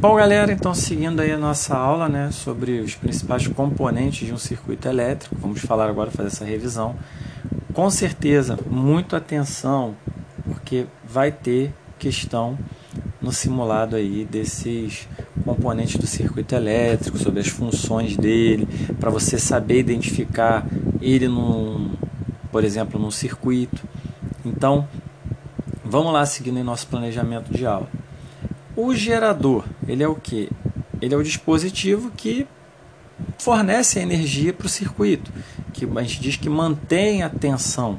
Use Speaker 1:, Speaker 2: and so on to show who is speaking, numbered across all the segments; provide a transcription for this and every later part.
Speaker 1: Bom, galera, então seguindo aí a nossa aula, né, sobre os principais componentes de um circuito elétrico, vamos falar agora, fazer essa revisão. Com certeza, muito atenção, porque vai ter questão no simulado aí desses componentes do circuito elétrico, sobre as funções dele, para você saber identificar ele num, por exemplo, num circuito. Então, vamos lá seguindo em nosso planejamento de aula. O gerador, ele é o que? Ele é o dispositivo que fornece a energia para o circuito, que a gente diz que mantém a tensão.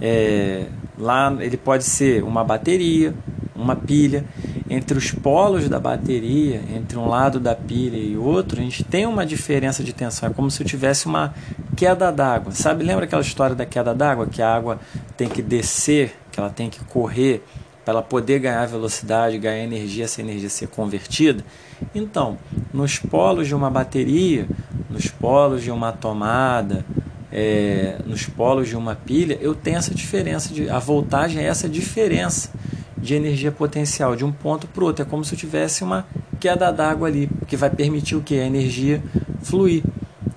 Speaker 1: É, lá ele pode ser uma bateria, uma pilha. Entre os polos da bateria, entre um lado da pilha e outro, a gente tem uma diferença de tensão. É como se eu tivesse uma queda d'água. Sabe, lembra aquela história da queda d'água? Que a água tem que descer, que ela tem que correr para ela poder ganhar velocidade, ganhar energia, essa energia ser convertida. Então, nos polos de uma bateria, nos polos de uma tomada, é, nos polos de uma pilha, eu tenho essa diferença. De, a voltagem é essa diferença de energia potencial de um ponto para o outro. É como se eu tivesse uma queda d'água ali, que vai permitir o que? A energia fluir.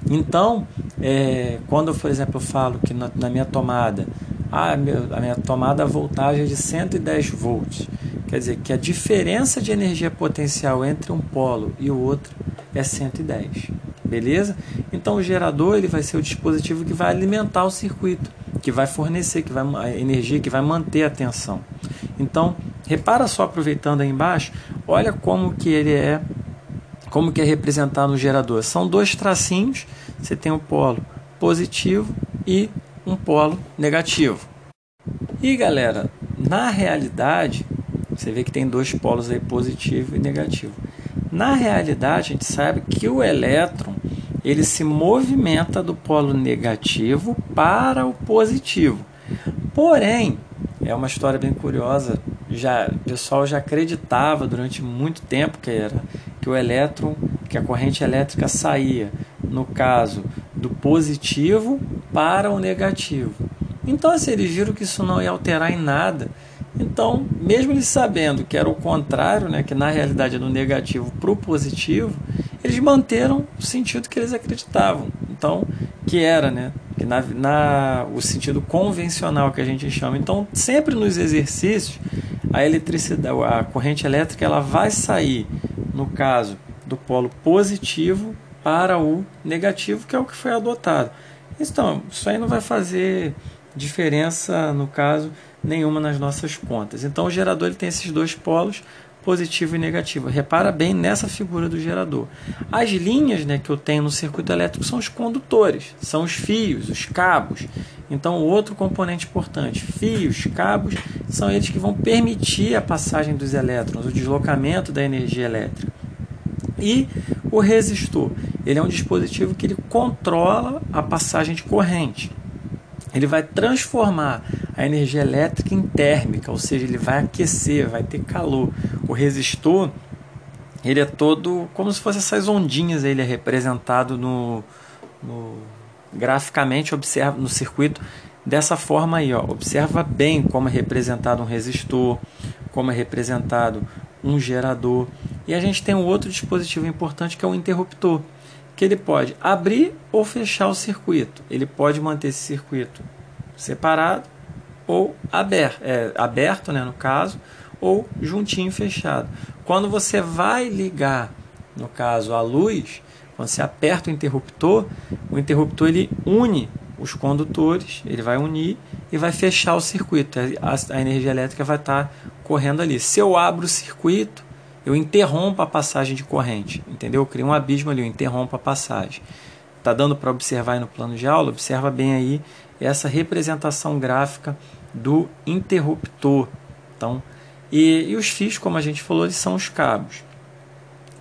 Speaker 1: Então, é, quando, por exemplo, eu falo que na, na minha tomada ah, a minha tomada a voltagem é de 110 volts. Quer dizer que a diferença de energia potencial entre um polo e o outro é 110. Beleza? Então o gerador ele vai ser o dispositivo que vai alimentar o circuito, que vai fornecer que vai, a energia que vai manter a tensão. Então, repara só aproveitando aí embaixo, olha como que ele é como que é representado no gerador. São dois tracinhos, você tem o polo positivo e um polo negativo. E galera, na realidade, você vê que tem dois polos aí positivo e negativo. Na realidade, a gente sabe que o elétron ele se movimenta do polo negativo para o positivo. Porém, é uma história bem curiosa. Já, o pessoal já acreditava durante muito tempo que era que o elétron, que a corrente elétrica saía, no caso do positivo para o negativo. Então, assim, eles viram que isso não ia alterar em nada. Então, mesmo eles sabendo que era o contrário, né, que na realidade é do negativo para o positivo, eles manteram o sentido que eles acreditavam. Então, que era, né, que na, na o sentido convencional que a gente chama. Então, sempre nos exercícios, a eletricidade, a corrente elétrica, ela vai sair, no caso do polo positivo para o negativo, que é o que foi adotado. Então, isso aí não vai fazer diferença, no caso, nenhuma nas nossas contas. Então, o gerador ele tem esses dois polos, positivo e negativo. Repara bem nessa figura do gerador. As linhas né, que eu tenho no circuito elétrico são os condutores, são os fios, os cabos. Então, outro componente importante, fios, cabos, são eles que vão permitir a passagem dos elétrons, o deslocamento da energia elétrica. E o resistor, ele é um dispositivo que ele controla a passagem de corrente. Ele vai transformar a energia elétrica em térmica, ou seja, ele vai aquecer, vai ter calor. O resistor, ele é todo como se fosse essas ondinhas, ele é representado no, no graficamente observa no circuito dessa forma aí, ó. Observa bem como é representado um resistor, como é representado um gerador. E a gente tem um outro dispositivo importante que é o interruptor, que ele pode abrir ou fechar o circuito. Ele pode manter esse circuito separado ou aberto, é, aberto né, no caso, ou juntinho fechado. Quando você vai ligar, no caso, a luz, quando você aperta o interruptor, o interruptor ele une os condutores, ele vai unir e vai fechar o circuito. A, a energia elétrica vai estar correndo ali. Se eu abro o circuito, eu interrompo a passagem de corrente, entendeu? Eu crio um abismo ali, eu interrompo a passagem. Tá dando para observar aí no plano de aula? Observa bem aí essa representação gráfica do interruptor. Então, e, e os fios, como a gente falou, eles são os cabos.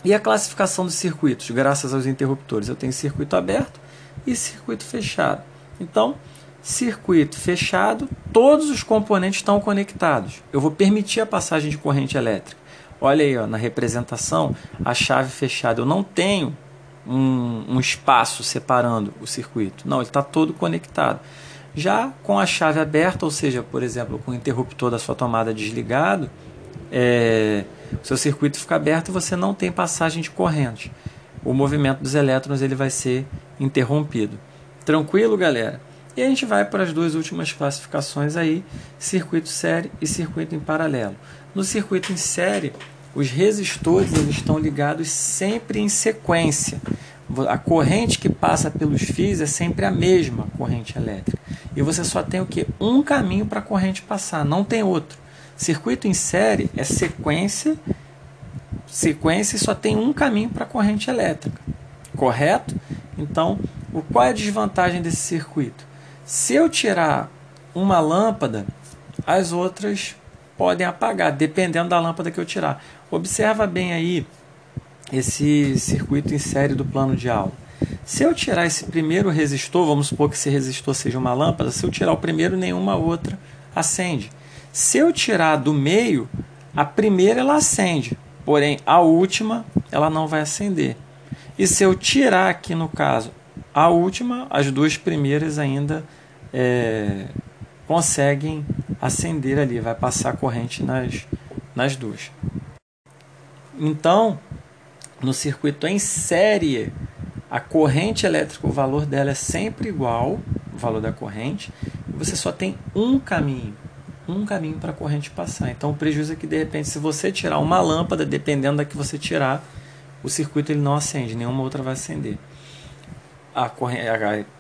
Speaker 1: E a classificação dos circuitos, graças aos interruptores, eu tenho circuito aberto e circuito fechado. Então, circuito fechado, todos os componentes estão conectados. Eu vou permitir a passagem de corrente elétrica. Olha aí, ó, na representação, a chave fechada. Eu não tenho um, um espaço separando o circuito. Não, ele está todo conectado. Já com a chave aberta, ou seja, por exemplo, com o interruptor da sua tomada desligado, é, o seu circuito fica aberto e você não tem passagem de corrente. O movimento dos elétrons ele vai ser interrompido. Tranquilo, galera? E a gente vai para as duas últimas classificações aí, circuito série e circuito em paralelo. No circuito em série, os resistores eles estão ligados sempre em sequência. A corrente que passa pelos fios é sempre a mesma corrente elétrica. E você só tem o que? Um caminho para a corrente passar, não tem outro. Circuito em série é sequência, sequência e só tem um caminho para a corrente elétrica. Correto? Então, qual é a desvantagem desse circuito? Se eu tirar uma lâmpada, as outras podem apagar, dependendo da lâmpada que eu tirar. Observa bem aí esse circuito em série do plano de aula. Se eu tirar esse primeiro resistor, vamos supor que esse resistor seja uma lâmpada, se eu tirar o primeiro, nenhuma outra acende. Se eu tirar do meio, a primeira ela acende, porém a última ela não vai acender. E se eu tirar aqui no caso a última, as duas primeiras ainda é, conseguem acender ali, vai passar corrente nas, nas duas. Então, no circuito em série, a corrente elétrica, o valor dela é sempre igual, o valor da corrente, você só tem um caminho, um caminho para a corrente passar. Então, o prejuízo é que, de repente, se você tirar uma lâmpada, dependendo da que você tirar, o circuito ele não acende, nenhuma outra vai acender a, corrente,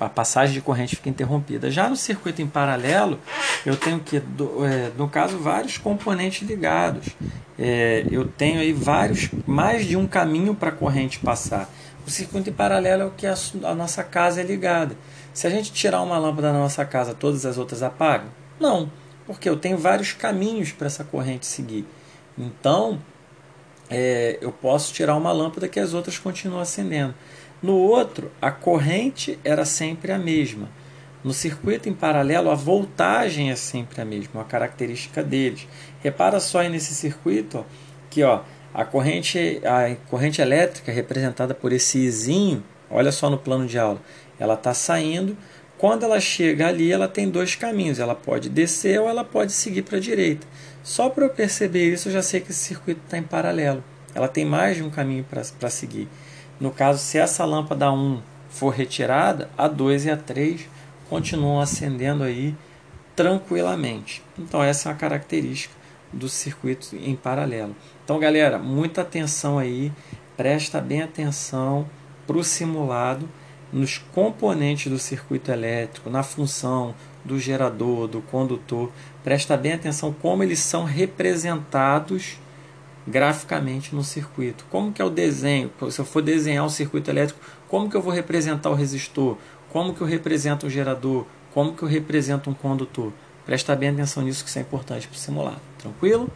Speaker 1: a, passagem de corrente fica interrompida. Já no circuito em paralelo, eu tenho que, é, no caso, vários componentes ligados. É, eu tenho aí vários, mais de um caminho para a corrente passar. O circuito em paralelo é o que a, a, nossa casa é ligada. Se a gente tirar uma lâmpada da nossa casa, todas as outras apagam? Não, porque eu tenho vários caminhos para essa corrente seguir. Então, é, eu posso tirar uma lâmpada que as outras continuam acendendo. No outro, a corrente era sempre a mesma. No circuito em paralelo, a voltagem é sempre a mesma, a característica deles. Repara só aí nesse circuito que ó, a, corrente, a corrente elétrica representada por esse izinho, olha só no plano de aula, ela está saindo. Quando ela chega ali, ela tem dois caminhos. Ela pode descer ou ela pode seguir para a direita. Só para eu perceber isso, eu já sei que esse circuito está em paralelo. Ela tem mais de um caminho para seguir. No caso, se essa lâmpada 1 for retirada, a 2 e a 3 continuam acendendo aí tranquilamente. Então essa é a característica do circuito em paralelo. Então galera, muita atenção aí, presta bem atenção para o simulado nos componentes do circuito elétrico, na função do gerador, do condutor. Presta bem atenção como eles são representados graficamente no circuito. Como que é o desenho? Se eu for desenhar o circuito elétrico, como que eu vou representar o resistor? Como que eu represento o gerador? Como que eu represento um condutor? Presta bem atenção nisso que isso é importante para o simulado. Tranquilo?